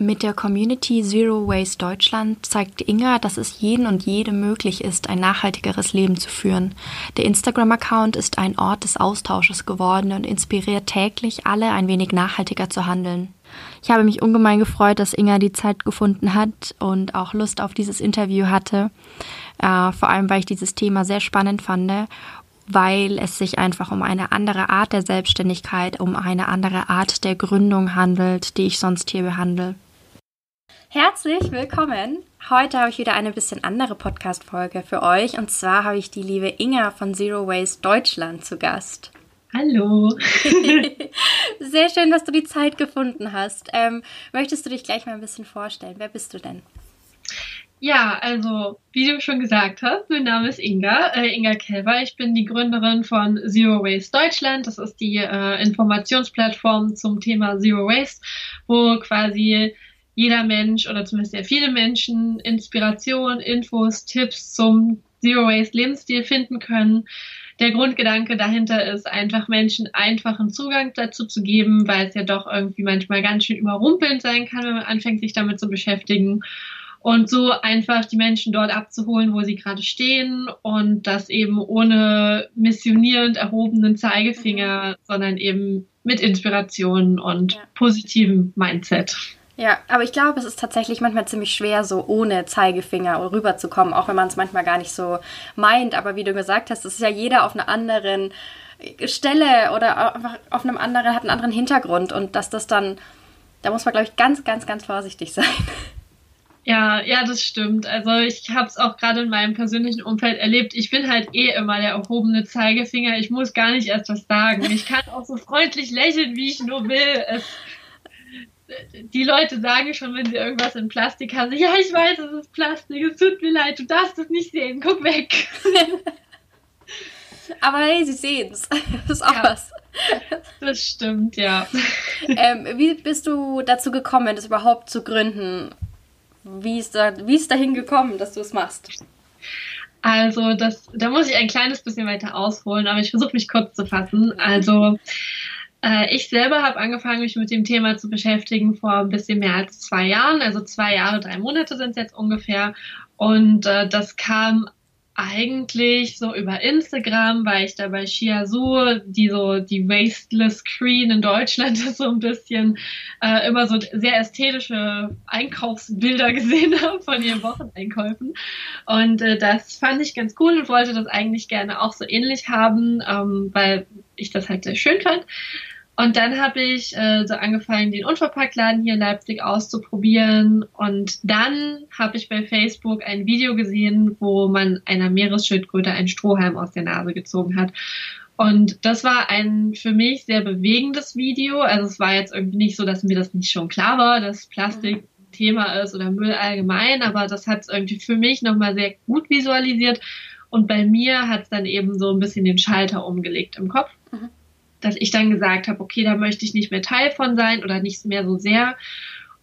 Mit der Community Zero Waste Deutschland zeigt Inga, dass es jeden und jede möglich ist, ein nachhaltigeres Leben zu führen. Der Instagram-Account ist ein Ort des Austausches geworden und inspiriert täglich alle, ein wenig nachhaltiger zu handeln. Ich habe mich ungemein gefreut, dass Inga die Zeit gefunden hat und auch Lust auf dieses Interview hatte. Äh, vor allem, weil ich dieses Thema sehr spannend fand weil es sich einfach um eine andere Art der Selbstständigkeit, um eine andere Art der Gründung handelt, die ich sonst hier behandle. Herzlich willkommen. Heute habe ich wieder eine bisschen andere Podcast-Folge für euch. Und zwar habe ich die liebe Inga von Zero Waste Deutschland zu Gast. Hallo. Sehr schön, dass du die Zeit gefunden hast. Ähm, möchtest du dich gleich mal ein bisschen vorstellen? Wer bist du denn? Ja, also wie du schon gesagt hast, mein Name ist Inga, äh, Inga Kelber. Ich bin die Gründerin von Zero Waste Deutschland. Das ist die äh, Informationsplattform zum Thema Zero Waste, wo quasi jeder Mensch oder zumindest sehr viele Menschen Inspiration, Infos, Tipps zum Zero Waste Lebensstil finden können. Der Grundgedanke dahinter ist einfach Menschen einfachen Zugang dazu zu geben, weil es ja doch irgendwie manchmal ganz schön überrumpelnd sein kann, wenn man anfängt, sich damit zu beschäftigen. Und so einfach die Menschen dort abzuholen, wo sie gerade stehen und das eben ohne missionierend erhobenen Zeigefinger, mhm. sondern eben mit Inspiration und ja. positivem Mindset. Ja, aber ich glaube, es ist tatsächlich manchmal ziemlich schwer, so ohne Zeigefinger rüberzukommen, auch wenn man es manchmal gar nicht so meint. Aber wie du gesagt hast, es ist ja jeder auf einer anderen Stelle oder einfach auf einem anderen, hat einen anderen Hintergrund und dass das dann, da muss man, glaube ich, ganz, ganz, ganz vorsichtig sein. Ja, ja, das stimmt. Also ich habe es auch gerade in meinem persönlichen Umfeld erlebt. Ich bin halt eh immer der erhobene Zeigefinger. Ich muss gar nicht erst was sagen. Ich kann auch so freundlich lächeln, wie ich nur will. Es die Leute sagen schon, wenn sie irgendwas in Plastik haben, ja, ich weiß, es ist Plastik, es tut mir leid, du darfst es nicht sehen, guck weg. Aber hey, sie sehen es. Das ist auch ja, was. Das stimmt, ja. Ähm, wie bist du dazu gekommen, das überhaupt zu gründen? Wie ist, da, wie ist dahin gekommen, dass du es machst? Also, das, da muss ich ein kleines bisschen weiter ausholen, aber ich versuche mich kurz zu fassen. Also, ich selber habe angefangen, mich mit dem Thema zu beschäftigen vor ein bisschen mehr als zwei Jahren. Also zwei Jahre, drei Monate sind es jetzt ungefähr. Und äh, das kam eigentlich so über Instagram, weil ich da bei Shiazu, die so die Wasteless Queen in Deutschland so ein bisschen äh, immer so sehr ästhetische Einkaufsbilder gesehen habe von ihren Wocheneinkäufen. Und äh, das fand ich ganz cool und wollte das eigentlich gerne auch so ähnlich haben, ähm, weil ich das halt sehr schön fand. Und dann habe ich äh, so angefangen, den Unverpacktladen hier in Leipzig auszuprobieren. Und dann habe ich bei Facebook ein Video gesehen, wo man einer Meeresschildkröte einen Strohhalm aus der Nase gezogen hat. Und das war ein für mich sehr bewegendes Video. Also es war jetzt irgendwie nicht so, dass mir das nicht schon klar war, dass Plastik Thema ist oder Müll allgemein, aber das hat es irgendwie für mich nochmal sehr gut visualisiert. Und bei mir hat es dann eben so ein bisschen den Schalter umgelegt im Kopf. Mhm dass ich dann gesagt habe, okay, da möchte ich nicht mehr Teil von sein oder nicht mehr so sehr.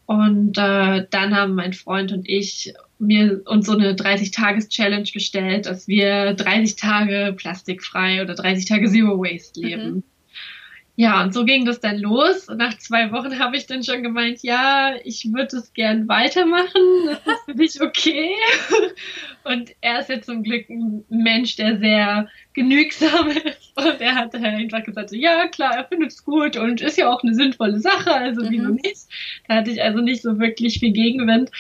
Und äh, dann haben mein Freund und ich mir uns so eine 30-Tages-Challenge gestellt, dass wir 30 Tage plastikfrei oder 30 Tage Zero Waste leben. Mhm. Ja, und so ging das dann los. nach zwei Wochen habe ich dann schon gemeint, ja, ich würde es gern weitermachen. Das ist für dich okay. Und er ist jetzt zum Glück ein Mensch, der sehr genügsam ist. Und er hat dann einfach gesagt, so, ja, klar, er findet es gut und ist ja auch eine sinnvolle Sache, also mhm. wieso nicht? Da hatte ich also nicht so wirklich viel Gegenwind.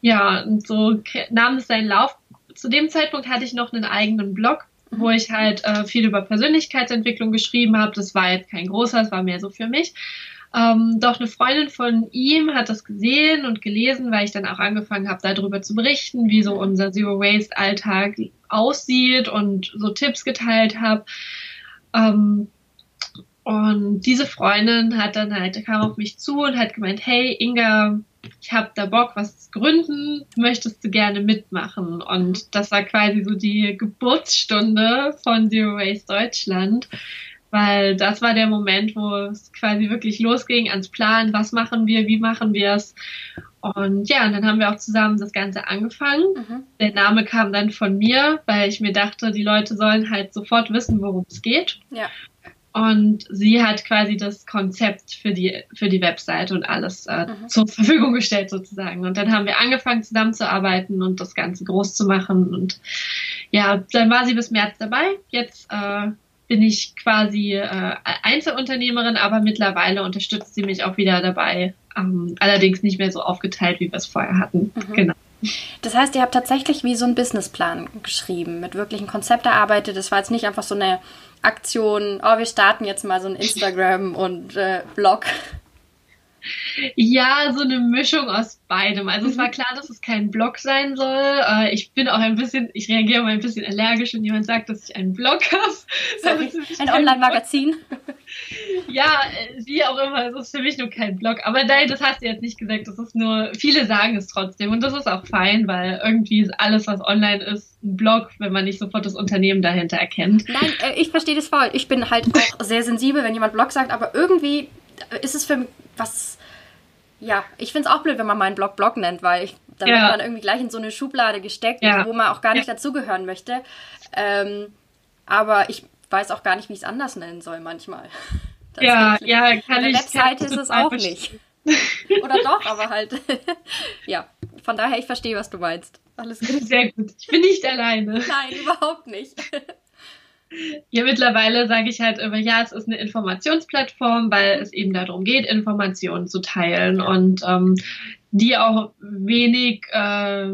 Ja, und so nahm es seinen Lauf. Zu dem Zeitpunkt hatte ich noch einen eigenen Blog wo ich halt äh, viel über Persönlichkeitsentwicklung geschrieben habe. Das war jetzt kein großer, das war mehr so für mich. Ähm, doch eine Freundin von ihm hat das gesehen und gelesen, weil ich dann auch angefangen habe, darüber zu berichten, wie so unser Zero Waste Alltag aussieht und so Tipps geteilt habe. Ähm, und diese Freundin hat dann halt, kam auf mich zu und hat gemeint, hey Inga, ich habe da Bock, was zu gründen, möchtest du gerne mitmachen? Und das war quasi so die Geburtsstunde von Zero Waste Deutschland, weil das war der Moment, wo es quasi wirklich losging ans Plan, was machen wir, wie machen wir es. Und ja, und dann haben wir auch zusammen das Ganze angefangen. Mhm. Der Name kam dann von mir, weil ich mir dachte, die Leute sollen halt sofort wissen, worum es geht. Ja. Und sie hat quasi das Konzept für die, für die Webseite und alles äh, mhm. zur Verfügung gestellt sozusagen. Und dann haben wir angefangen zusammenzuarbeiten und das Ganze groß zu machen. Und ja, dann war sie bis März dabei. Jetzt äh, bin ich quasi äh, Einzelunternehmerin, aber mittlerweile unterstützt sie mich auch wieder dabei. Ähm, allerdings nicht mehr so aufgeteilt, wie wir es vorher hatten. Mhm. Genau. Das heißt, ihr habt tatsächlich wie so einen Businessplan geschrieben, mit wirklichen Konzept erarbeitet. Das war jetzt nicht einfach so eine Aktion, oh, wir starten jetzt mal so ein Instagram und äh, Blog. Ja, so eine Mischung aus beidem. Also mhm. es war klar, dass es kein Blog sein soll. Äh, ich bin auch ein bisschen, ich reagiere mal ein bisschen allergisch, wenn jemand sagt, dass ich einen Blog habe. Ein Online-Magazin. Ja, äh, wie auch immer, es ist für mich nur kein Blog. Aber nein, das hast du jetzt nicht gesagt. Das ist nur, viele sagen es trotzdem. Und das ist auch fein, weil irgendwie ist alles, was online ist, ein Blog, wenn man nicht sofort das Unternehmen dahinter erkennt. Nein, äh, ich verstehe das voll. Ich bin halt auch sehr sensibel, wenn jemand Blog sagt, aber irgendwie ist es für mich was. Ja, ich finde es auch blöd, wenn man meinen Blog Blog nennt, weil ich, dann ja. wird man irgendwie gleich in so eine Schublade gesteckt, ja. wo man auch gar nicht ja. dazugehören möchte. Ähm, aber ich weiß auch gar nicht, wie ich es anders nennen soll manchmal. Ja, ja, kann Eine ich. Webseite ist es auch nicht. Oder doch, aber halt. ja, von daher, ich verstehe, was du meinst. Alles gut. Sehr gut. Ich bin nicht alleine. Nein, überhaupt nicht. Ja, mittlerweile sage ich halt immer, ja, es ist eine Informationsplattform, weil es eben darum geht, Informationen zu teilen und ähm, die auch wenig äh,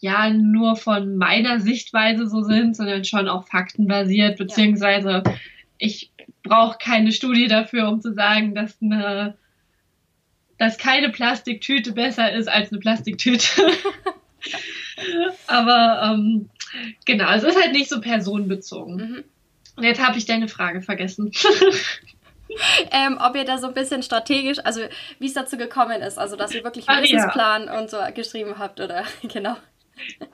ja nur von meiner Sichtweise so sind, sondern schon auch faktenbasiert, beziehungsweise ich brauche keine Studie dafür, um zu sagen, dass eine dass keine Plastiktüte besser ist als eine Plastiktüte. Aber ähm, genau, es ist halt nicht so personenbezogen. Mhm. Und jetzt habe ich deine Frage vergessen. ähm, ob ihr da so ein bisschen strategisch, also wie es dazu gekommen ist, also dass ihr wirklich einen Businessplan ja. und so geschrieben habt, oder genau.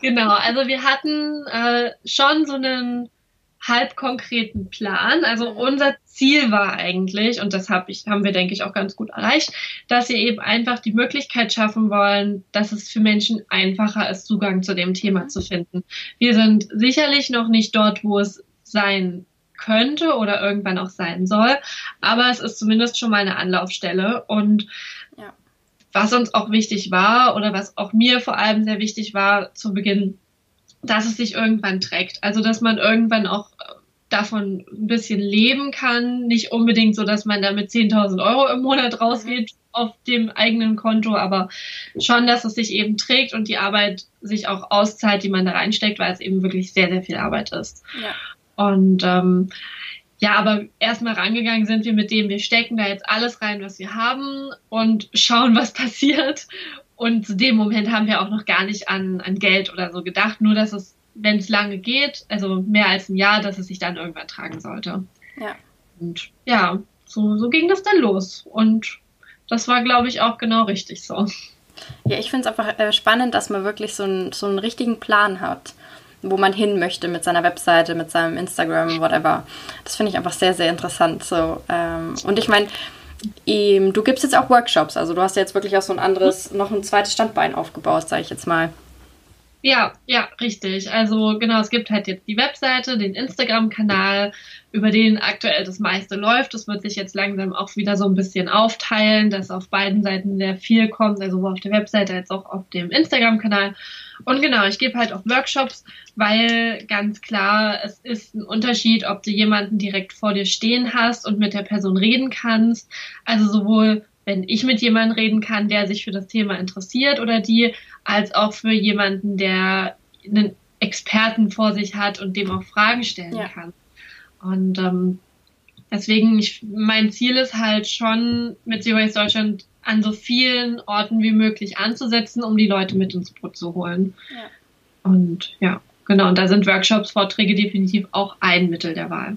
Genau, also wir hatten äh, schon so einen halb konkreten Plan. Also mhm. unser Ziel war eigentlich, und das hab ich, haben wir, denke ich, auch ganz gut erreicht, dass wir eben einfach die Möglichkeit schaffen wollen, dass es für Menschen einfacher ist, Zugang zu dem Thema mhm. zu finden. Wir sind sicherlich noch nicht dort, wo es sein könnte oder irgendwann auch sein soll, aber es ist zumindest schon mal eine Anlaufstelle und ja. was uns auch wichtig war oder was auch mir vor allem sehr wichtig war zu Beginn, dass es sich irgendwann trägt. Also, dass man irgendwann auch davon ein bisschen leben kann. Nicht unbedingt so, dass man da mit 10.000 Euro im Monat rausgeht mhm. auf dem eigenen Konto, aber schon, dass es sich eben trägt und die Arbeit sich auch auszahlt, die man da reinsteckt, weil es eben wirklich sehr, sehr viel Arbeit ist. Ja. Und ähm, ja, aber erstmal rangegangen sind wir mit dem, wir stecken da jetzt alles rein, was wir haben und schauen, was passiert. Und zu dem Moment haben wir auch noch gar nicht an, an Geld oder so gedacht, nur dass es, wenn es lange geht, also mehr als ein Jahr, dass es sich dann irgendwann tragen sollte. Ja. Und ja, so, so ging das dann los. Und das war, glaube ich, auch genau richtig so. Ja, ich finde es einfach äh, spannend, dass man wirklich so, ein, so einen richtigen Plan hat, wo man hin möchte mit seiner Webseite, mit seinem Instagram, whatever. Das finde ich einfach sehr, sehr interessant. So, ähm, und ich meine, Du gibst jetzt auch Workshops, also du hast jetzt wirklich auch so ein anderes, noch ein zweites Standbein aufgebaut, sage ich jetzt mal. Ja, ja, richtig. Also genau, es gibt halt jetzt die Webseite, den Instagram-Kanal, über den aktuell das meiste läuft. Das wird sich jetzt langsam auch wieder so ein bisschen aufteilen, dass auf beiden Seiten sehr viel kommt, also sowohl auf der Webseite als auch auf dem Instagram-Kanal. Und genau, ich gebe halt auch Workshops, weil ganz klar, es ist ein Unterschied, ob du jemanden direkt vor dir stehen hast und mit der Person reden kannst. Also sowohl wenn ich mit jemandem reden kann, der sich für das Thema interessiert oder die, als auch für jemanden, der einen Experten vor sich hat und dem auch Fragen stellen ja. kann. Und ähm, deswegen, ich, mein Ziel ist halt schon mit Zero Waste Deutschland an so vielen Orten wie möglich anzusetzen, um die Leute mit ins Boot zu holen. Ja. Und ja, genau, und da sind Workshops, Vorträge definitiv auch ein Mittel der Wahl.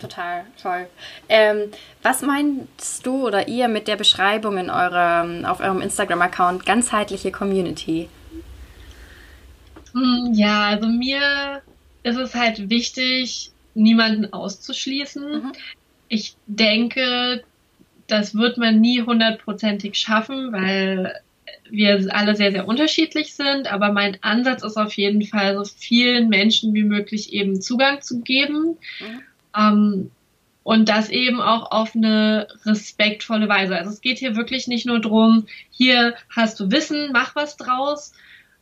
total, toll. Ähm, was meinst du oder ihr mit der Beschreibung in eurem, auf eurem Instagram-Account ganzheitliche Community? Hm, ja, also mir ist es halt wichtig, niemanden auszuschließen. Mhm. Ich denke, das wird man nie hundertprozentig schaffen, weil wir alle sehr, sehr unterschiedlich sind. Aber mein Ansatz ist auf jeden Fall, so vielen Menschen wie möglich eben Zugang zu geben. Mhm. Ähm, und das eben auch auf eine respektvolle Weise. Also es geht hier wirklich nicht nur drum, hier hast du Wissen, mach was draus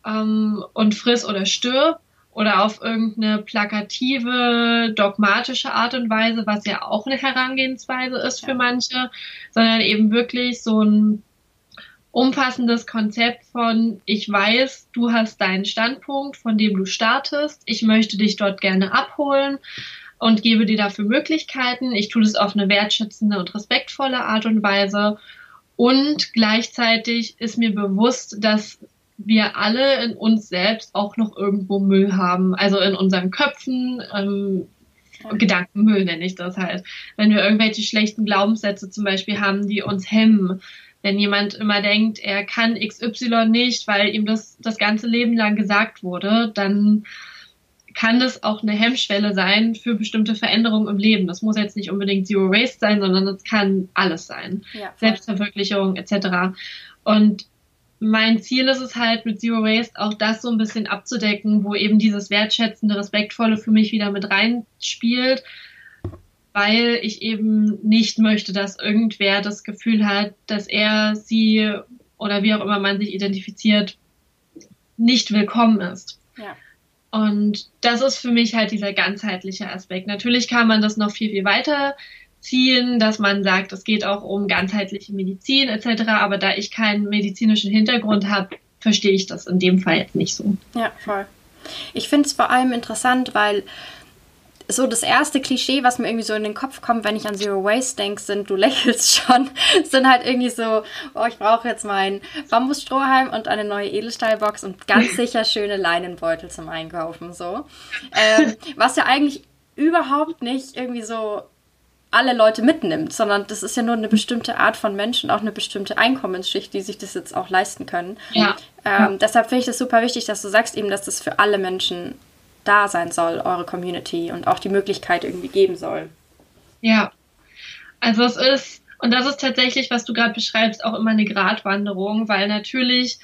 ähm, und friss oder stirb oder auf irgendeine plakative, dogmatische Art und Weise, was ja auch eine Herangehensweise ist für manche, sondern eben wirklich so ein umfassendes Konzept von, ich weiß, du hast deinen Standpunkt, von dem du startest, ich möchte dich dort gerne abholen und gebe dir dafür Möglichkeiten. Ich tue das auf eine wertschätzende und respektvolle Art und Weise. Und gleichzeitig ist mir bewusst, dass wir alle in uns selbst auch noch irgendwo Müll haben. Also in unseren Köpfen, ähm, Gedankenmüll nenne ich das halt. Wenn wir irgendwelche schlechten Glaubenssätze zum Beispiel haben, die uns hemmen. Wenn jemand immer denkt, er kann XY nicht, weil ihm das das ganze Leben lang gesagt wurde, dann kann das auch eine Hemmschwelle sein für bestimmte Veränderungen im Leben. Das muss jetzt nicht unbedingt Zero Waste sein, sondern es kann alles sein. Ja, Selbstverwirklichung etc. Und mein Ziel ist es halt mit Zero Waste auch das so ein bisschen abzudecken, wo eben dieses wertschätzende, respektvolle für mich wieder mit reinspielt, weil ich eben nicht möchte, dass irgendwer das Gefühl hat, dass er, sie oder wie auch immer man sich identifiziert, nicht willkommen ist. Ja. Und das ist für mich halt dieser ganzheitliche Aspekt. Natürlich kann man das noch viel, viel weiter ziehen, dass man sagt, es geht auch um ganzheitliche Medizin etc. Aber da ich keinen medizinischen Hintergrund habe, verstehe ich das in dem Fall jetzt nicht so. Ja, voll. Ich finde es vor allem interessant, weil so das erste Klischee, was mir irgendwie so in den Kopf kommt, wenn ich an Zero Waste denke, sind, du lächelst schon, sind halt irgendwie so, oh, ich brauche jetzt meinen Bambusstrohhalm und eine neue Edelstahlbox und ganz sicher schöne Leinenbeutel zum Einkaufen, so. Ähm, was ja eigentlich überhaupt nicht irgendwie so alle Leute mitnimmt, sondern das ist ja nur eine bestimmte Art von Menschen, auch eine bestimmte Einkommensschicht, die sich das jetzt auch leisten können. Ja. Ähm, deshalb finde ich das super wichtig, dass du sagst eben, dass das für alle Menschen da sein soll, eure Community und auch die Möglichkeit irgendwie geben soll. Ja, also es ist, und das ist tatsächlich, was du gerade beschreibst, auch immer eine Gratwanderung, weil natürlich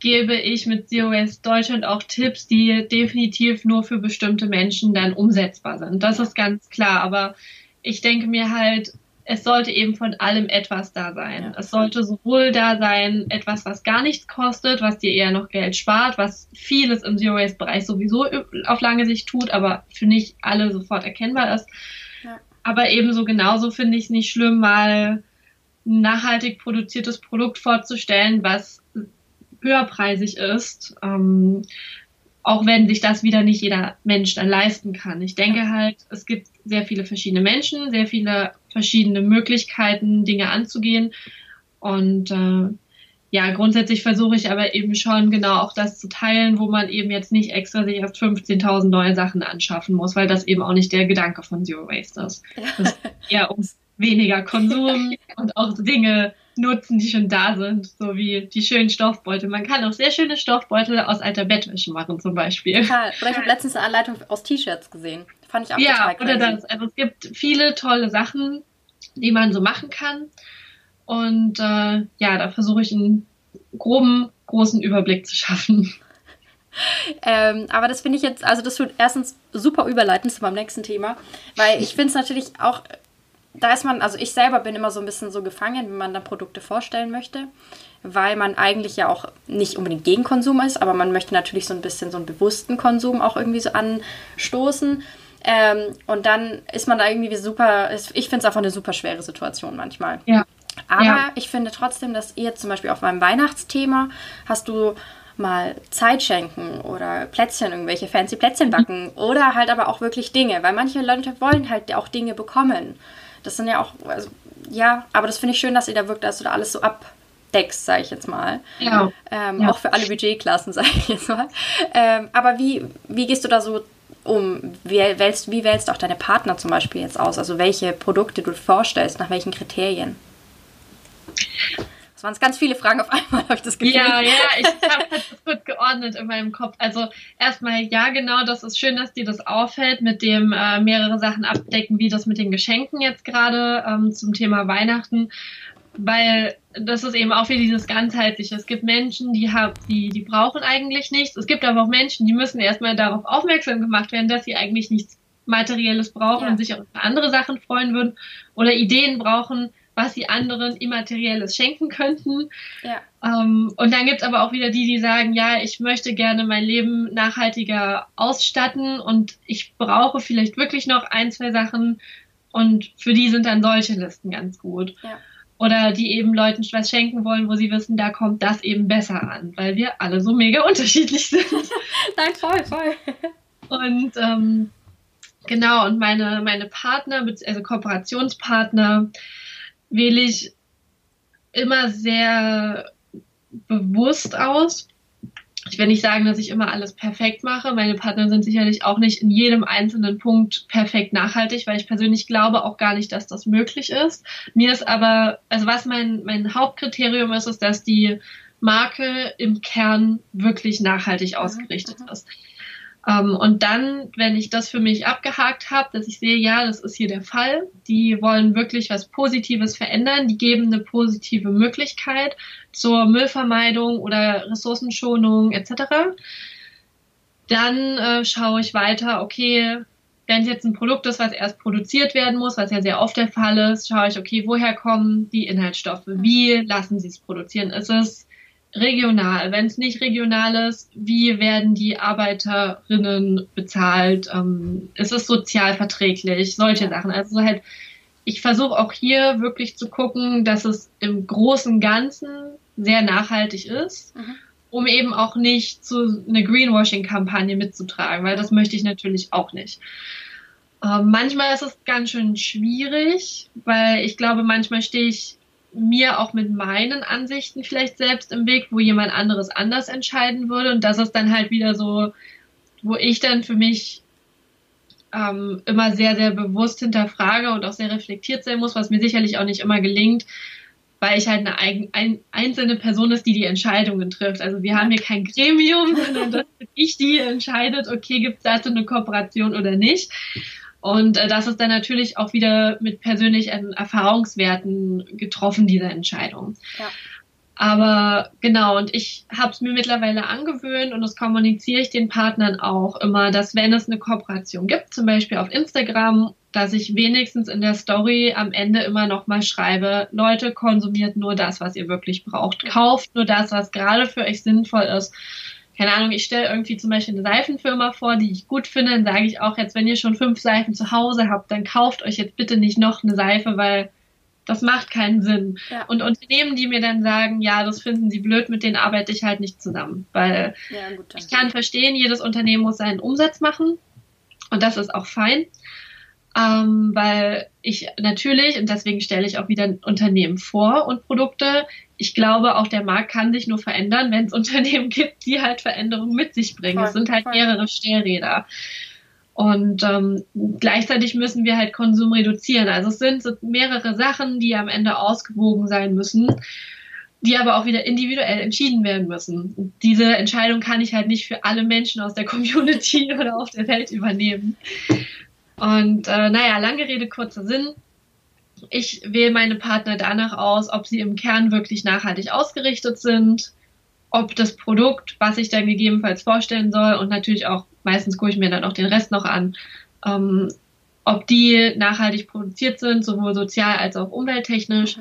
gebe ich mit COS Deutschland auch Tipps, die definitiv nur für bestimmte Menschen dann umsetzbar sind. Das ist ganz klar, aber ich denke mir halt, es sollte eben von allem etwas da sein. Ja. Es sollte sowohl da sein, etwas, was gar nichts kostet, was dir eher noch Geld spart, was vieles im Zero Waste Bereich sowieso auf lange Sicht tut, aber für nicht alle sofort erkennbar ist. Ja. Aber ebenso genauso finde ich es nicht schlimm, mal ein nachhaltig produziertes Produkt vorzustellen, was höherpreisig ist, ähm, auch wenn sich das wieder nicht jeder Mensch dann leisten kann. Ich denke halt, es gibt sehr viele verschiedene Menschen, sehr viele verschiedene Möglichkeiten, Dinge anzugehen. Und äh, ja, grundsätzlich versuche ich aber eben schon genau auch das zu teilen, wo man eben jetzt nicht extra sich erst 15.000 neue Sachen anschaffen muss, weil das eben auch nicht der Gedanke von Zero Waste ist. Eher um weniger Konsum und auch Dinge nutzen, die schon da sind, so wie die schönen Stoffbeutel. Man kann auch sehr schöne Stoffbeutel aus alter Bettwäsche machen, zum Beispiel. Total. Oder ich habe letztens eine Anleitung aus T-Shirts gesehen. Fand ich auch ja, total oder das. Also es gibt viele tolle Sachen, die man so machen kann. Und äh, ja, da versuche ich einen groben, großen Überblick zu schaffen. Ähm, aber das finde ich jetzt, also das wird erstens super überleitend zu meinem nächsten Thema, weil ich finde es natürlich auch da ist man, also ich selber bin immer so ein bisschen so gefangen, wenn man dann Produkte vorstellen möchte, weil man eigentlich ja auch nicht unbedingt gegen Konsum ist, aber man möchte natürlich so ein bisschen so einen bewussten Konsum auch irgendwie so anstoßen. Ähm, und dann ist man da irgendwie super, ich finde es einfach eine super schwere Situation manchmal. Ja. Aber ja. ich finde trotzdem, dass ihr zum Beispiel auf meinem Weihnachtsthema hast du mal Zeit schenken oder Plätzchen, irgendwelche fancy Plätzchen backen oder halt aber auch wirklich Dinge, weil manche Leute wollen halt auch Dinge bekommen. Das sind ja auch, also, ja, aber das finde ich schön, dass ihr da wirkt, dass du da alles so abdeckst, sage ich jetzt mal. Ja. Ähm, ja. Auch für alle Budgetklassen, sage ich jetzt mal. Ähm, aber wie, wie gehst du da so um? Wie wählst, wie wählst auch deine Partner zum Beispiel jetzt aus? Also welche Produkte du vorstellst, nach welchen Kriterien? Das waren ganz viele Fragen auf einmal, habe ich das Gefühl. Ja, ja, ich habe das gut geordnet in meinem Kopf. Also erstmal, ja, genau, das ist schön, dass dir das auffällt, mit dem äh, mehrere Sachen abdecken, wie das mit den Geschenken jetzt gerade ähm, zum Thema Weihnachten. Weil das ist eben auch wieder dieses ganzheitliche. Es gibt Menschen, die haben, die, die brauchen eigentlich nichts. Es gibt aber auch Menschen, die müssen erstmal darauf aufmerksam gemacht werden, dass sie eigentlich nichts Materielles brauchen ja. und sich auch für andere Sachen freuen würden oder Ideen brauchen, was sie anderen Immaterielles schenken könnten. Ja. Ähm, und dann gibt es aber auch wieder die, die sagen, ja, ich möchte gerne mein Leben nachhaltiger ausstatten und ich brauche vielleicht wirklich noch ein, zwei Sachen und für die sind dann solche Listen ganz gut. Ja. Oder die eben Leuten was schenken wollen, wo sie wissen, da kommt das eben besser an, weil wir alle so mega unterschiedlich sind. Nein, voll, voll. Und ähm, genau, und meine, meine Partner, also Kooperationspartner, wähle ich immer sehr bewusst aus. Ich will nicht sagen, dass ich immer alles perfekt mache. Meine Partner sind sicherlich auch nicht in jedem einzelnen Punkt perfekt nachhaltig, weil ich persönlich glaube auch gar nicht, dass das möglich ist. Mir ist aber, also was mein, mein Hauptkriterium ist, ist, dass die Marke im Kern wirklich nachhaltig ausgerichtet ist. Ähm, und dann, wenn ich das für mich abgehakt habe, dass ich sehe, ja, das ist hier der Fall, die wollen wirklich was Positives verändern, die geben eine positive Möglichkeit zur Müllvermeidung oder Ressourcenschonung etc., dann äh, schaue ich weiter, okay, wenn es jetzt ein Produkt ist, was erst produziert werden muss, was ja sehr oft der Fall ist, schaue ich, okay, woher kommen die Inhaltsstoffe? Wie lassen sie es produzieren? Ist es regional? Wenn es nicht regional ist, wie werden die Arbeiterinnen bezahlt? Ähm, ist es sozial verträglich? Solche Sachen. Also halt, ich versuche auch hier wirklich zu gucken, dass es im großen Ganzen sehr nachhaltig ist, mhm. um eben auch nicht zu eine Greenwashing-Kampagne mitzutragen, weil das möchte ich natürlich auch nicht. Ähm, manchmal ist es ganz schön schwierig, weil ich glaube, manchmal stehe ich mir auch mit meinen Ansichten vielleicht selbst im Weg, wo jemand anderes anders entscheiden würde. Und das ist dann halt wieder so, wo ich dann für mich ähm, immer sehr, sehr bewusst hinterfrage und auch sehr reflektiert sein muss, was mir sicherlich auch nicht immer gelingt, weil ich halt eine eigen, ein, einzelne Person ist, die die Entscheidungen trifft. Also wir haben hier kein Gremium, sondern das bin ich, die entscheidet, okay, gibt es dazu eine Kooperation oder nicht. Und äh, das ist dann natürlich auch wieder mit persönlichen Erfahrungswerten getroffen, diese Entscheidung. Ja. Aber genau, und ich habe es mir mittlerweile angewöhnt und das kommuniziere ich den Partnern auch immer, dass wenn es eine Kooperation gibt, zum Beispiel auf Instagram, dass ich wenigstens in der Story am Ende immer noch mal schreibe, Leute, konsumiert nur das, was ihr wirklich braucht. Kauft nur das, was gerade für euch sinnvoll ist keine Ahnung, ich stelle irgendwie zum Beispiel eine Seifenfirma vor, die ich gut finde, dann sage ich auch jetzt, wenn ihr schon fünf Seifen zu Hause habt, dann kauft euch jetzt bitte nicht noch eine Seife, weil das macht keinen Sinn. Ja. Und Unternehmen, die mir dann sagen, ja, das finden sie blöd, mit denen arbeite ich halt nicht zusammen. Weil ja, gut, ich kann verstehen, jedes Unternehmen muss seinen Umsatz machen. Und das ist auch fein. Ähm, weil ich natürlich, und deswegen stelle ich auch wieder Unternehmen vor und Produkte, ich glaube, auch der Markt kann sich nur verändern, wenn es Unternehmen gibt, die halt Veränderungen mit sich bringen. Voll, es sind halt voll. mehrere Stellräder. Und ähm, gleichzeitig müssen wir halt Konsum reduzieren. Also es sind so mehrere Sachen, die am Ende ausgewogen sein müssen, die aber auch wieder individuell entschieden werden müssen. Und diese Entscheidung kann ich halt nicht für alle Menschen aus der Community oder auf der Welt übernehmen. Und äh, naja, lange Rede, kurzer Sinn ich wähle meine Partner danach aus, ob sie im Kern wirklich nachhaltig ausgerichtet sind, ob das Produkt, was ich dann gegebenenfalls vorstellen soll, und natürlich auch, meistens gucke ich mir dann auch den Rest noch an, ähm, ob die nachhaltig produziert sind, sowohl sozial als auch umwelttechnisch.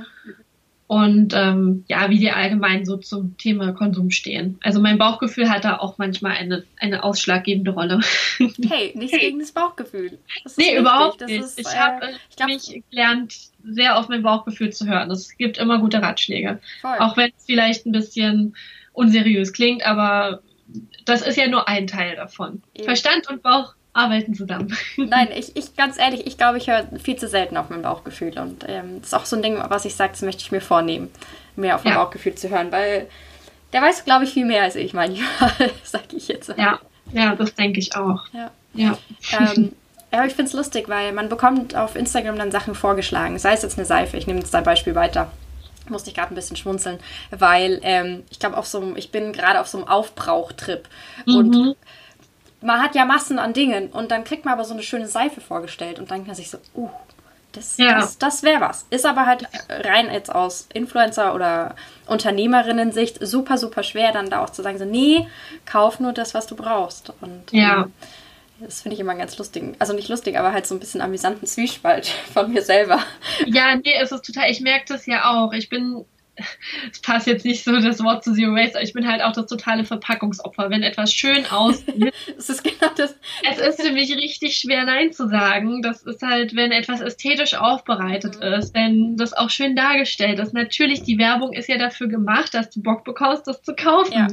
Und ähm, ja, wie die allgemein so zum Thema Konsum stehen. Also mein Bauchgefühl hat da auch manchmal eine, eine ausschlaggebende Rolle. Hey, nichts gegen das Bauchgefühl. Das nee, überhaupt nicht. Ist, ich äh, habe mich gelernt, sehr auf mein Bauchgefühl zu hören. Es gibt immer gute Ratschläge. Voll. Auch wenn es vielleicht ein bisschen unseriös klingt, aber das ist ja nur ein Teil davon. Eben. Verstand und Bauch arbeiten zusammen. Nein, ich, ich ganz ehrlich, ich glaube, ich höre viel zu selten auf mein Bauchgefühl. Und ähm, das ist auch so ein Ding, was ich sage, das möchte ich mir vornehmen, mehr auf mein ja. Bauchgefühl zu hören, weil der weiß, glaube ich, viel mehr als ich manchmal, sage ich jetzt. Ja, ja, das denke ich auch. Ja. Ja. Ähm, ja, ich finde es lustig, weil man bekommt auf Instagram dann Sachen vorgeschlagen. Sei es jetzt eine Seife, ich nehme jetzt ein Beispiel weiter. Musste ich gerade ein bisschen schmunzeln, weil ähm, ich glaube, auf so ich bin gerade auf so einem Aufbrauchtrip. Mhm. Und man hat ja Massen an Dingen und dann kriegt man aber so eine schöne Seife vorgestellt und dann denkt man sich so, uh, das, ja. das, das wäre was. Ist aber halt rein jetzt aus Influencer- oder Unternehmerinnen-Sicht super, super schwer, dann da auch zu sagen, so, nee, kauf nur das, was du brauchst. Und ja. Ähm, das finde ich immer ganz lustig. Also nicht lustig, aber halt so ein bisschen amüsanten Zwiespalt von mir selber. Ja, nee, es ist total, ich merke das ja auch. Ich bin es passt jetzt nicht so das Wort zu Zero Waste, aber ich bin halt auch das totale Verpackungsopfer. Wenn etwas schön aussieht, das ist genau das. Es ist für mich richtig schwer, Nein zu sagen. Das ist halt, wenn etwas ästhetisch aufbereitet mhm. ist, wenn das auch schön dargestellt ist. Natürlich, die Werbung ist ja dafür gemacht, dass du Bock bekommst, das zu kaufen. Ja.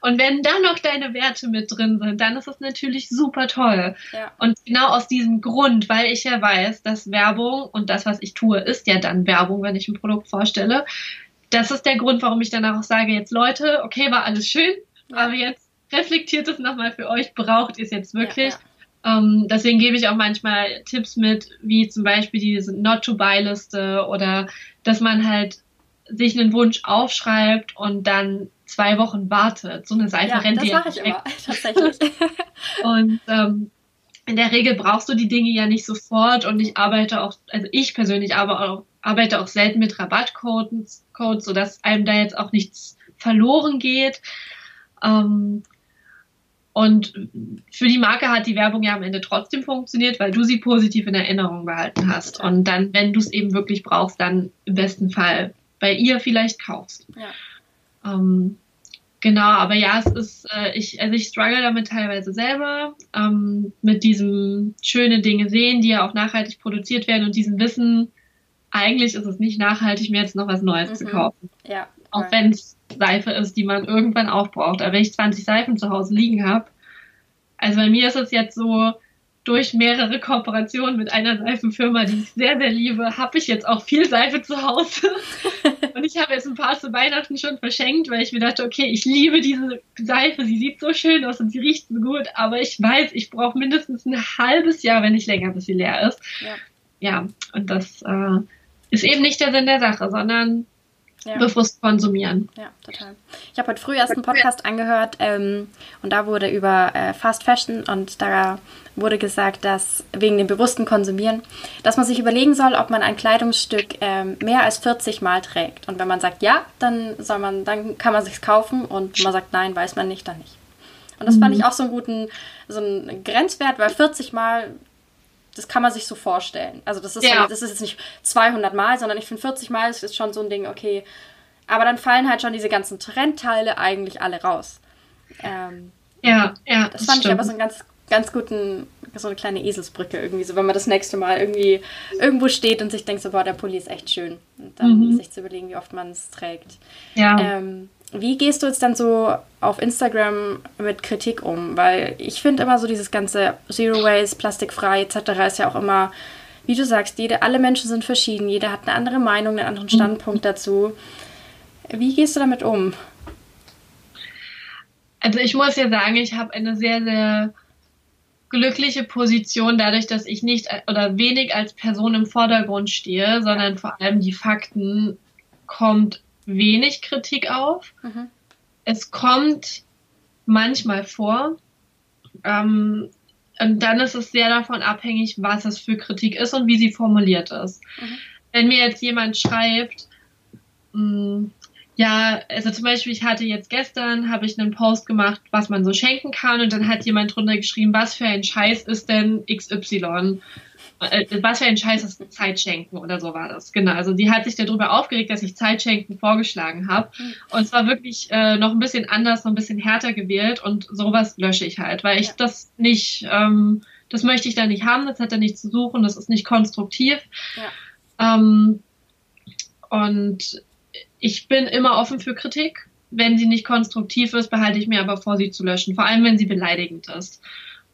Und wenn dann noch deine Werte mit drin sind, dann ist es natürlich super toll. Ja. Und genau aus diesem Grund, weil ich ja weiß, dass Werbung und das, was ich tue, ist ja dann Werbung, wenn ich ein Produkt vorstelle, das ist der Grund, warum ich danach auch sage, jetzt Leute, okay, war alles schön, aber jetzt reflektiert es nochmal für euch, braucht ihr es jetzt wirklich? Ja, ja. Ähm, deswegen gebe ich auch manchmal Tipps mit, wie zum Beispiel diese Not-to-Buy-Liste oder dass man halt sich einen Wunsch aufschreibt und dann zwei Wochen wartet. So eine Seife ja, rennt das mache ich immer, tatsächlich. und ähm, in der Regel brauchst du die Dinge ja nicht sofort und ich arbeite auch, also ich persönlich aber auch, arbeite auch selten mit Rabattcodes, Codes, sodass einem da jetzt auch nichts verloren geht. Ähm, und für die Marke hat die Werbung ja am Ende trotzdem funktioniert, weil du sie positiv in Erinnerung behalten hast. Und dann, wenn du es eben wirklich brauchst, dann im besten Fall bei ihr vielleicht kaufst. Ja. Ähm, Genau, aber ja, es ist, äh, ich, also ich struggle damit teilweise selber, ähm, mit diesem schöne Dinge sehen, die ja auch nachhaltig produziert werden und diesem Wissen, eigentlich ist es nicht nachhaltig, mir jetzt noch was Neues mhm. zu kaufen. Ja. Auch wenn es Seife ist, die man irgendwann aufbraucht. Aber wenn ich 20 Seifen zu Hause liegen habe, also bei mir ist es jetzt so, durch mehrere Kooperationen mit einer Seifenfirma, die ich sehr, sehr liebe, habe ich jetzt auch viel Seife zu Hause. Und ich habe jetzt ein paar zu Weihnachten schon verschenkt, weil ich mir dachte, okay, ich liebe diese Seife, sie sieht so schön aus und sie riecht so gut, aber ich weiß, ich brauche mindestens ein halbes Jahr, wenn nicht länger, bis sie leer ist. Ja, ja und das äh, ist eben nicht der Sinn der Sache, sondern ja. bewusst konsumieren. Ja, total. Ich habe heute früh erst einen Podcast angehört ähm, und da wurde über äh, Fast Fashion und da wurde gesagt, dass wegen dem bewussten Konsumieren, dass man sich überlegen soll, ob man ein Kleidungsstück ähm, mehr als 40 Mal trägt. Und wenn man sagt ja, dann soll man, dann kann man sich's kaufen und wenn man sagt nein, weiß man nicht, dann nicht. Und das mhm. fand ich auch so einen guten, so einen Grenzwert, weil 40 Mal das kann man sich so vorstellen. Also das ist, ja. halt, das ist jetzt nicht 200 Mal, sondern ich finde 40 Mal ist, ist schon so ein Ding, okay. Aber dann fallen halt schon diese ganzen Trendteile eigentlich alle raus. Ähm, ja, ja. Das, das fand stimmt. ich aber so einen ganz, ganz guten, so eine kleine Eselsbrücke irgendwie, so wenn man das nächste Mal irgendwie irgendwo steht und sich denkt, so, boah, der Pulli ist echt schön. Und dann mhm. sich zu überlegen, wie oft man es trägt. Ja. Ähm, wie gehst du jetzt dann so auf Instagram mit Kritik um? Weil ich finde immer so dieses ganze Zero Waste, plastikfrei etc. ist ja auch immer, wie du sagst, jede, alle Menschen sind verschieden, jeder hat eine andere Meinung, einen anderen Standpunkt dazu. Wie gehst du damit um? Also ich muss ja sagen, ich habe eine sehr, sehr glückliche Position dadurch, dass ich nicht oder wenig als Person im Vordergrund stehe, sondern vor allem die Fakten kommt wenig Kritik auf. Mhm. Es kommt manchmal vor. Ähm, und dann ist es sehr davon abhängig, was es für Kritik ist und wie sie formuliert ist. Mhm. Wenn mir jetzt jemand schreibt, mh, mm, ja, also zum Beispiel, ich hatte jetzt gestern, habe ich einen Post gemacht, was man so schenken kann und dann hat jemand drunter geschrieben, was für ein Scheiß ist denn XY? Äh, was für ein Scheiß ist Zeit schenken oder so war das. Genau. Also die hat sich darüber aufgeregt, dass ich Zeit schenken vorgeschlagen habe. Und es war wirklich äh, noch ein bisschen anders, noch ein bisschen härter gewählt und sowas lösche ich halt, weil ich ja. das nicht, ähm, das möchte ich da nicht haben, das hat da nichts zu suchen, das ist nicht konstruktiv. Ja. Ähm, und ich bin immer offen für Kritik. Wenn sie nicht konstruktiv ist, behalte ich mir aber vor, sie zu löschen. Vor allem, wenn sie beleidigend ist.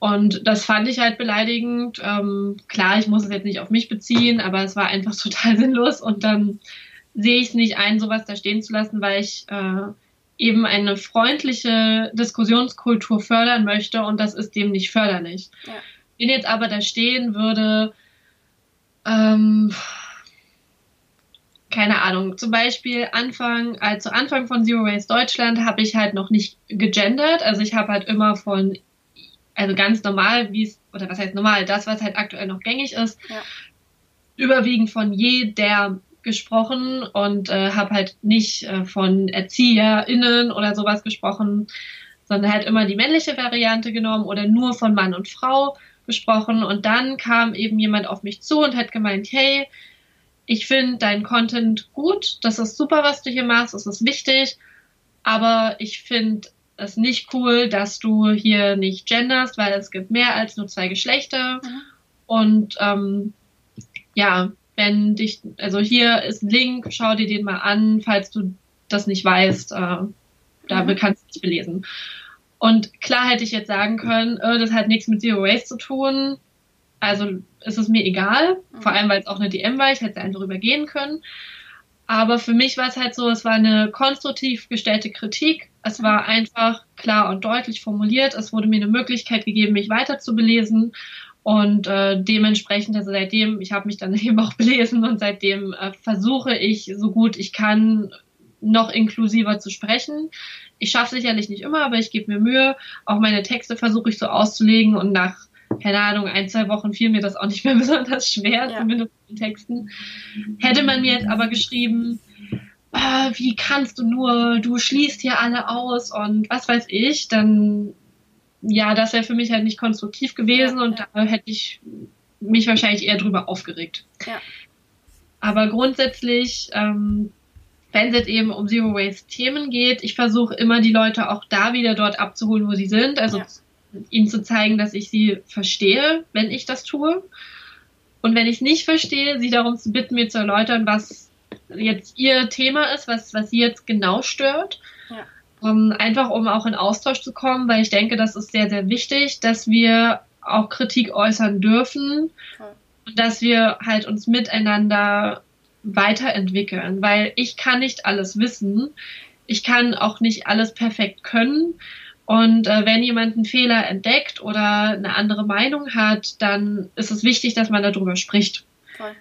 Und das fand ich halt beleidigend. Ähm, klar, ich muss es jetzt nicht auf mich beziehen, aber es war einfach total sinnlos. Und dann sehe ich es nicht ein, sowas da stehen zu lassen, weil ich äh, eben eine freundliche Diskussionskultur fördern möchte und das ist dem nicht förderlich. Ja. Wenn jetzt aber da stehen würde, ähm, keine Ahnung, zum Beispiel Anfang, also Anfang von Zero Waste Deutschland habe ich halt noch nicht gegendert. Also ich habe halt immer von, also ganz normal, wie es, oder was heißt normal, das, was halt aktuell noch gängig ist, ja. überwiegend von jeder gesprochen und äh, habe halt nicht äh, von ErzieherInnen oder sowas gesprochen, sondern halt immer die männliche Variante genommen oder nur von Mann und Frau gesprochen. Und dann kam eben jemand auf mich zu und hat gemeint, hey, ich finde deinen Content gut, das ist super, was du hier machst, das ist wichtig, aber ich finde es nicht cool, dass du hier nicht genderst, weil es gibt mehr als nur zwei Geschlechter. Mhm. Und ähm, ja, wenn dich, also hier ist ein Link, schau dir den mal an, falls du das nicht weißt, äh, da mhm. kannst du dich belesen. Und klar hätte ich jetzt sagen können, äh, das hat nichts mit Zero Waste zu tun. Also ist es mir egal, mhm. vor allem weil es auch eine DM war, ich hätte einfach übergehen können. Aber für mich war es halt so, es war eine konstruktiv gestellte Kritik. Es war einfach klar und deutlich formuliert. Es wurde mir eine Möglichkeit gegeben, mich weiter zu belesen. Und äh, dementsprechend, also seitdem, ich habe mich dann eben auch belesen und seitdem äh, versuche ich, so gut ich kann, noch inklusiver zu sprechen. Ich schaffe sicherlich nicht immer, aber ich gebe mir Mühe. Auch meine Texte versuche ich so auszulegen und nach, keine Ahnung, ein, zwei Wochen fiel mir das auch nicht mehr besonders schwer, ja. zumindest in Texten. Hätte man mir jetzt aber geschrieben, äh, wie kannst du nur, du schließt hier alle aus und was weiß ich, dann ja, das wäre für mich halt nicht konstruktiv gewesen ja, und ja. da hätte ich mich wahrscheinlich eher drüber aufgeregt. Ja. Aber grundsätzlich ähm, wenn es jetzt eben um Zero Waste Themen geht, ich versuche immer die Leute auch da wieder dort abzuholen, wo sie sind. Also ja. ihnen zu zeigen, dass ich sie verstehe, wenn ich das tue. Und wenn ich nicht verstehe, sie darum zu bitten, mir zu erläutern, was jetzt ihr Thema ist, was, was sie jetzt genau stört. Ja. Um, einfach um auch in Austausch zu kommen, weil ich denke, das ist sehr, sehr wichtig, dass wir auch Kritik äußern dürfen okay. und dass wir halt uns miteinander weiterentwickeln, weil ich kann nicht alles wissen. Ich kann auch nicht alles perfekt können. Und äh, wenn jemand einen Fehler entdeckt oder eine andere Meinung hat, dann ist es wichtig, dass man darüber spricht. Voll.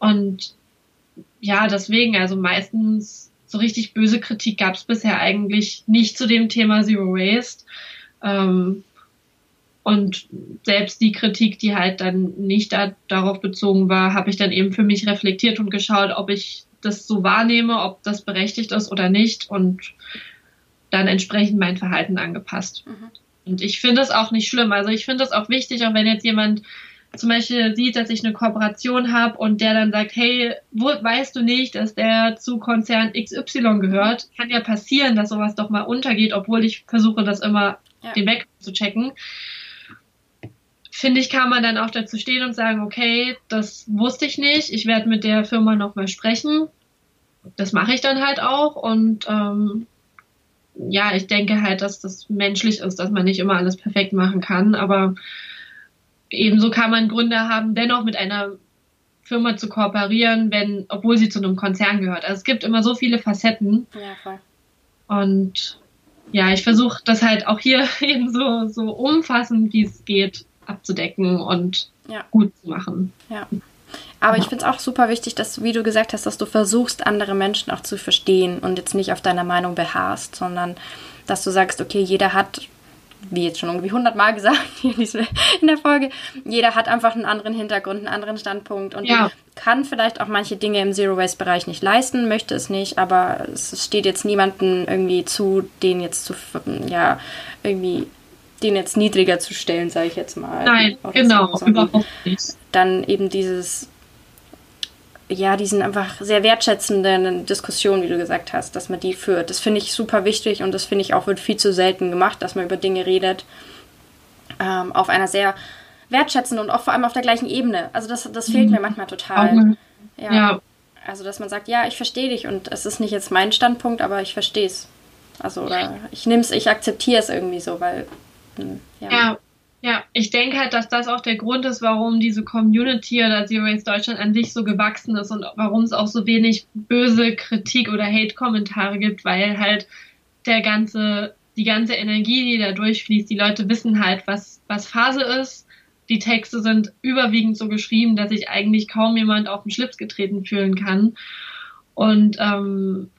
Und ja, deswegen, also meistens so richtig böse Kritik gab es bisher eigentlich nicht zu dem Thema Zero Waste. Ähm, und selbst die Kritik, die halt dann nicht da, darauf bezogen war, habe ich dann eben für mich reflektiert und geschaut, ob ich das so wahrnehme, ob das berechtigt ist oder nicht und dann entsprechend mein Verhalten angepasst. Mhm. Und ich finde es auch nicht schlimm. Also ich finde es auch wichtig, auch wenn jetzt jemand zum Beispiel sieht, dass ich eine Kooperation habe und der dann sagt, hey, wo, weißt du nicht, dass der zu Konzern XY gehört? Kann ja passieren, dass sowas doch mal untergeht, obwohl ich versuche, das immer ja. den Weg zu checken finde ich, kann man dann auch dazu stehen und sagen, okay, das wusste ich nicht, ich werde mit der Firma nochmal sprechen. Das mache ich dann halt auch und ähm, ja, ich denke halt, dass das menschlich ist, dass man nicht immer alles perfekt machen kann, aber ebenso kann man Gründe haben, dennoch mit einer Firma zu kooperieren, wenn, obwohl sie zu einem Konzern gehört. Also es gibt immer so viele Facetten. Ja, voll. Und ja, ich versuche das halt auch hier eben so, so umfassend, wie es geht, abzudecken und ja. gut zu machen. Ja. Aber ja. ich finde es auch super wichtig, dass, wie du gesagt hast, dass du versuchst, andere Menschen auch zu verstehen und jetzt nicht auf deiner Meinung beharrst, sondern dass du sagst, okay, jeder hat, wie jetzt schon irgendwie hundertmal gesagt in der Folge, jeder hat einfach einen anderen Hintergrund, einen anderen Standpunkt und ja. kann vielleicht auch manche Dinge im Zero-Waste-Bereich nicht leisten, möchte es nicht, aber es steht jetzt niemandem irgendwie zu, den jetzt zu, ja, irgendwie den jetzt niedriger zu stellen, sage ich jetzt mal. Nein, genau, so, überhaupt nicht. Dann eben dieses, ja, diesen einfach sehr wertschätzenden Diskussion, wie du gesagt hast, dass man die führt. Das finde ich super wichtig und das finde ich auch wird viel zu selten gemacht, dass man über Dinge redet ähm, auf einer sehr wertschätzenden und auch vor allem auf der gleichen Ebene. Also das, das fehlt mhm. mir manchmal total. Ja. ja. Also dass man sagt, ja, ich verstehe dich und es ist nicht jetzt mein Standpunkt, aber ich verstehe es. Also oder ich nehme es, ich akzeptiere es irgendwie so, weil ja. ja. Ja, ich denke halt, dass das auch der Grund ist, warum diese Community oder Zero Waste Deutschland an sich so gewachsen ist und warum es auch so wenig böse Kritik oder Hate-Kommentare gibt, weil halt der ganze, die ganze Energie, die da durchfließt, die Leute wissen halt, was, was Phase ist. Die Texte sind überwiegend so geschrieben, dass sich eigentlich kaum jemand auf den Schlips getreten fühlen kann. Und ähm,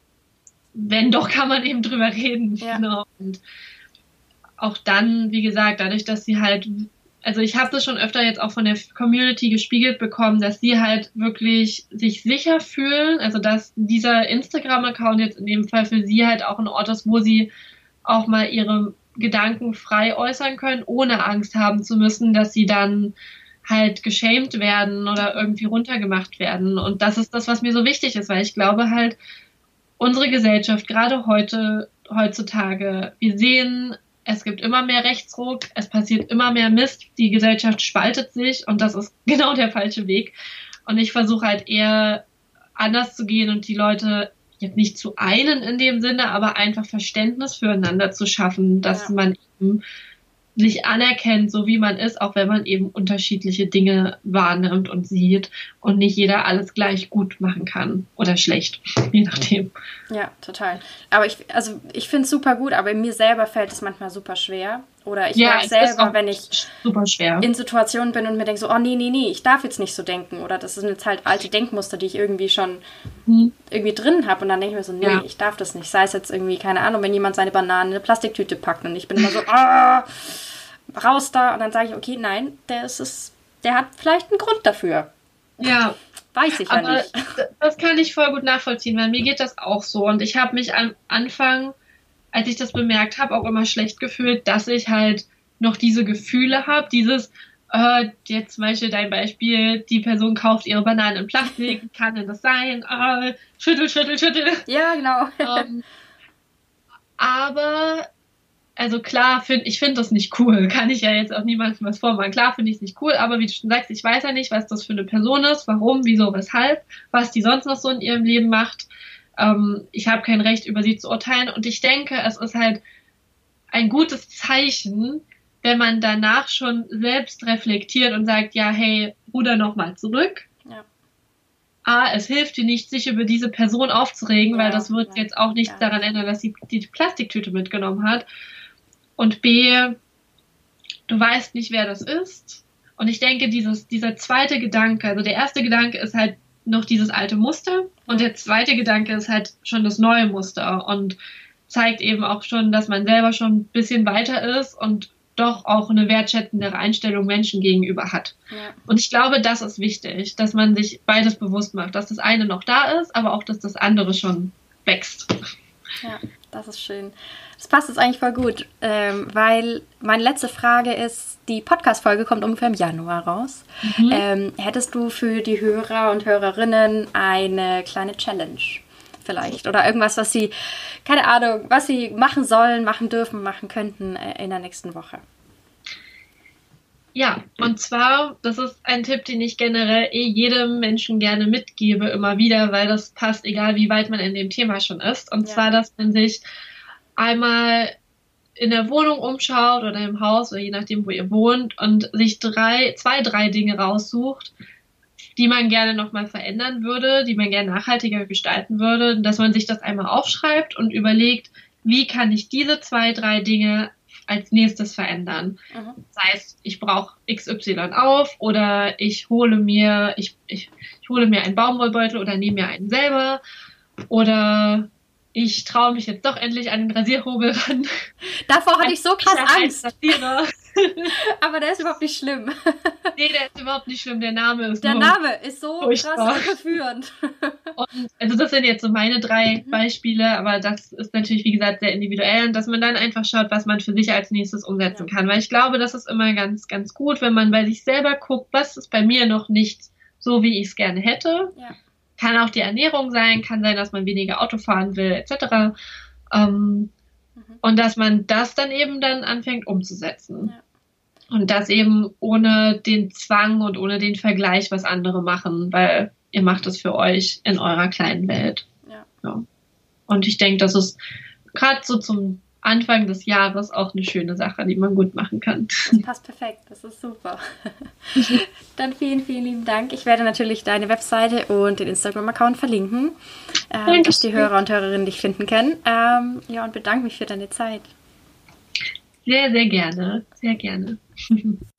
wenn doch, kann man eben drüber reden. Ja. Genau. Und auch dann, wie gesagt, dadurch, dass sie halt, also ich habe das schon öfter jetzt auch von der Community gespiegelt bekommen, dass sie halt wirklich sich sicher fühlen, also dass dieser Instagram-Account jetzt in dem Fall für sie halt auch ein Ort ist, wo sie auch mal ihre Gedanken frei äußern können, ohne Angst haben zu müssen, dass sie dann halt geschämt werden oder irgendwie runtergemacht werden. Und das ist das, was mir so wichtig ist, weil ich glaube halt, unsere Gesellschaft, gerade heute, heutzutage, wir sehen es gibt immer mehr Rechtsruck, es passiert immer mehr Mist, die Gesellschaft spaltet sich und das ist genau der falsche Weg. Und ich versuche halt eher anders zu gehen und die Leute jetzt nicht zu einen in dem Sinne, aber einfach Verständnis füreinander zu schaffen, dass ja. man eben sich anerkennt, so wie man ist, auch wenn man eben unterschiedliche Dinge wahrnimmt und sieht und nicht jeder alles gleich gut machen kann oder schlecht, je nachdem. Ja, total. Aber ich, also ich finde es super gut, aber mir selber fällt es manchmal super schwer. Oder ich ja, merke selber, wenn ich super schwer. in Situationen bin und mir denke so, oh nee, nee, nee, ich darf jetzt nicht so denken. Oder das sind jetzt halt alte Denkmuster, die ich irgendwie schon hm. irgendwie drin habe. Und dann denke ich mir so, nee, ja. ich darf das nicht. Sei es jetzt irgendwie, keine Ahnung, wenn jemand seine Bananen in eine Plastiktüte packt und ich bin immer so, ah, raus da. Und dann sage ich, okay, nein, der ist es, der hat vielleicht einen Grund dafür. Ja. Weiß ich Aber ja nicht. Das kann ich voll gut nachvollziehen, weil mir geht das auch so. Und ich habe mich am Anfang als ich das bemerkt habe, auch immer schlecht gefühlt, dass ich halt noch diese Gefühle habe, dieses, äh, jetzt zum Beispiel dein Beispiel, die Person kauft ihre Bananen in Plastik, kann denn das sein? Äh, schüttel, schüttel, schüttel. Ja, genau. ähm, aber, also klar, find, ich finde das nicht cool, kann ich ja jetzt auch niemandem was vormachen. Klar finde ich es nicht cool, aber wie du schon sagst, ich weiß ja nicht, was das für eine Person ist, warum, wieso, weshalb, was die sonst noch so in ihrem Leben macht. Ähm, ich habe kein Recht, über sie zu urteilen. Und ich denke, es ist halt ein gutes Zeichen, wenn man danach schon selbst reflektiert und sagt, ja, hey, Bruder, nochmal zurück. Ja. A, es hilft dir nicht, sich über diese Person aufzuregen, ja, weil das wird ja, jetzt auch nichts daran ändern, dass sie die Plastiktüte mitgenommen hat. Und B, du weißt nicht, wer das ist. Und ich denke, dieses, dieser zweite Gedanke, also der erste Gedanke ist halt, noch dieses alte Muster und der zweite Gedanke ist halt schon das neue Muster und zeigt eben auch schon, dass man selber schon ein bisschen weiter ist und doch auch eine wertschätzendere Einstellung Menschen gegenüber hat. Ja. Und ich glaube, das ist wichtig, dass man sich beides bewusst macht, dass das eine noch da ist, aber auch, dass das andere schon wächst. Ja, das ist schön. Das passt jetzt eigentlich voll gut, ähm, weil meine letzte Frage ist, die Podcast-Folge kommt ungefähr im Januar raus. Mhm. Ähm, hättest du für die Hörer und Hörerinnen eine kleine Challenge vielleicht oder irgendwas, was sie, keine Ahnung, was sie machen sollen, machen dürfen, machen könnten äh, in der nächsten Woche? Ja, und zwar, das ist ein Tipp, den ich generell eh jedem Menschen gerne mitgebe, immer wieder, weil das passt, egal wie weit man in dem Thema schon ist. Und ja. zwar, dass man sich einmal in der Wohnung umschaut oder im Haus oder je nachdem, wo ihr wohnt und sich drei, zwei, drei Dinge raussucht, die man gerne nochmal verändern würde, die man gerne nachhaltiger gestalten würde, dass man sich das einmal aufschreibt und überlegt, wie kann ich diese zwei, drei Dinge als nächstes verändern. Mhm. Das heißt, ich brauche XY auf oder ich hole mir, ich, ich, ich hole mir einen Baumwollbeutel oder nehme mir einen selber oder ich traue mich jetzt doch endlich an den Rasierhobel ran. Davor hatte ich so krass Angst. Aber der ist überhaupt nicht schlimm. nee, der ist überhaupt nicht schlimm. Der Name ist Der Name ist so furchtbar. krass verführend. Und also das sind jetzt so meine drei mhm. Beispiele, aber das ist natürlich, wie gesagt, sehr individuell und dass man dann einfach schaut, was man für sich als nächstes umsetzen ja. kann. Weil ich glaube, das ist immer ganz, ganz gut, wenn man bei sich selber guckt, was ist bei mir noch nicht so, wie ich es gerne hätte. Ja kann auch die Ernährung sein, kann sein, dass man weniger Auto fahren will, etc. Ähm, mhm. Und dass man das dann eben dann anfängt umzusetzen. Ja. Und das eben ohne den Zwang und ohne den Vergleich, was andere machen, weil ihr macht es für euch in eurer kleinen Welt. Ja. ja. Und ich denke, das ist gerade so zum Anfang des Jahres auch eine schöne Sache, die man gut machen kann. Das passt perfekt, das ist super. Dann vielen, vielen lieben Dank. Ich werde natürlich deine Webseite und den Instagram-Account verlinken, äh, dass die Hörer und Hörerinnen dich finden können. Ähm, ja, und bedanke mich für deine Zeit. Sehr, sehr gerne. Sehr gerne.